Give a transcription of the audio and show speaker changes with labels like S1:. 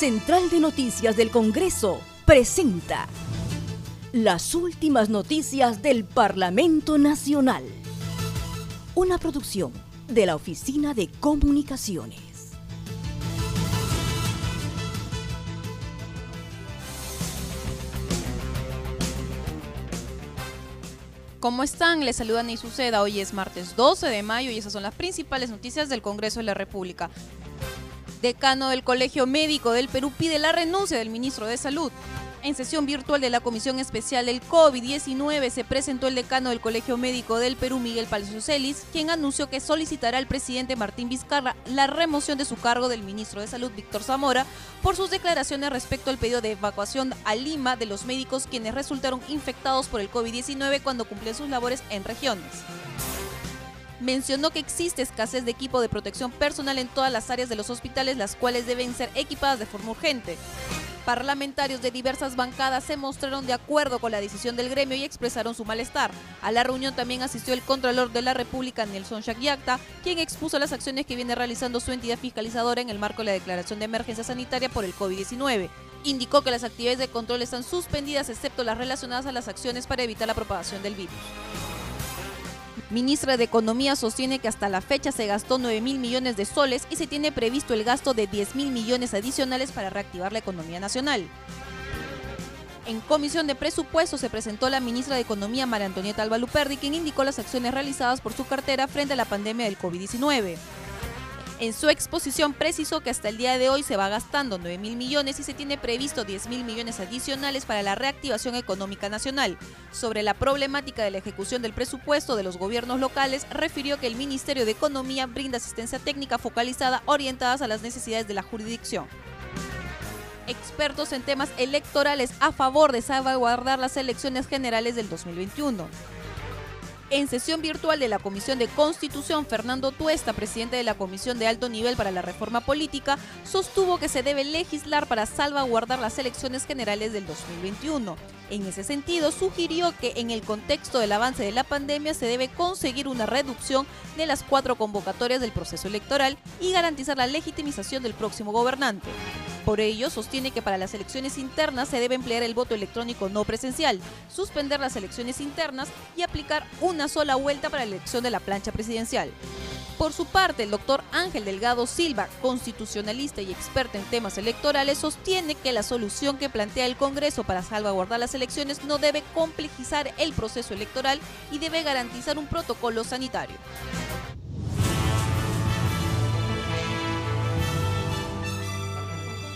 S1: Central de Noticias del Congreso presenta las últimas noticias del Parlamento Nacional. Una producción de la Oficina de Comunicaciones.
S2: ¿Cómo están? Les saluda Ney Suceda. Hoy es martes 12 de mayo y esas son las principales noticias del Congreso de la República decano del Colegio Médico del Perú pide la renuncia del ministro de Salud. En sesión virtual de la Comisión Especial del COVID-19 se presentó el decano del Colegio Médico del Perú, Miguel Palacio Celis, quien anunció que solicitará al presidente Martín Vizcarra la remoción de su cargo del ministro de Salud, Víctor Zamora, por sus declaraciones respecto al pedido de evacuación a Lima de los médicos quienes resultaron infectados por el COVID-19 cuando cumplían sus labores en regiones mencionó que existe escasez de equipo de protección personal en todas las áreas de los hospitales, las cuales deben ser equipadas de forma urgente. Parlamentarios de diversas bancadas se mostraron de acuerdo con la decisión del gremio y expresaron su malestar. A la reunión también asistió el Contralor de la República, Nelson Shakyakta, quien expuso las acciones que viene realizando su entidad fiscalizadora en el marco de la declaración de emergencia sanitaria por el COVID-19 indicó que las actividades de control están suspendidas excepto las relacionadas a las acciones para evitar la propagación del virus. Ministra de Economía sostiene que hasta la fecha se gastó 9 mil millones de soles y se tiene previsto el gasto de 10 mil millones adicionales para reactivar la economía nacional. En comisión de presupuesto se presentó la ministra de Economía María Antonieta Albaluperdi, quien indicó las acciones realizadas por su cartera frente a la pandemia del COVID-19. En su exposición precisó que hasta el día de hoy se va gastando 9 mil millones y se tiene previsto 10 mil millones adicionales para la reactivación económica nacional. Sobre la problemática de la ejecución del presupuesto de los gobiernos locales, refirió que el Ministerio de Economía brinda asistencia técnica focalizada orientadas a las necesidades de la jurisdicción expertos en temas electorales a favor de salvaguardar las elecciones generales del 2021. En sesión virtual de la Comisión de Constitución, Fernando Tuesta, presidente de la Comisión de Alto Nivel para la Reforma Política, sostuvo que se debe legislar para salvaguardar las elecciones generales del 2021. En ese sentido, sugirió que en el contexto del avance de la pandemia se debe conseguir una reducción de las cuatro convocatorias del proceso electoral y garantizar la legitimización del próximo gobernante. Por ello, sostiene que para las elecciones internas se debe emplear el voto electrónico no presencial, suspender las elecciones internas y aplicar una sola vuelta para la elección de la plancha presidencial. Por su parte, el doctor Ángel Delgado Silva, constitucionalista y experto en temas electorales, sostiene que la solución que plantea el Congreso para salvaguardar las elecciones no debe complejizar el proceso electoral y debe garantizar un protocolo sanitario.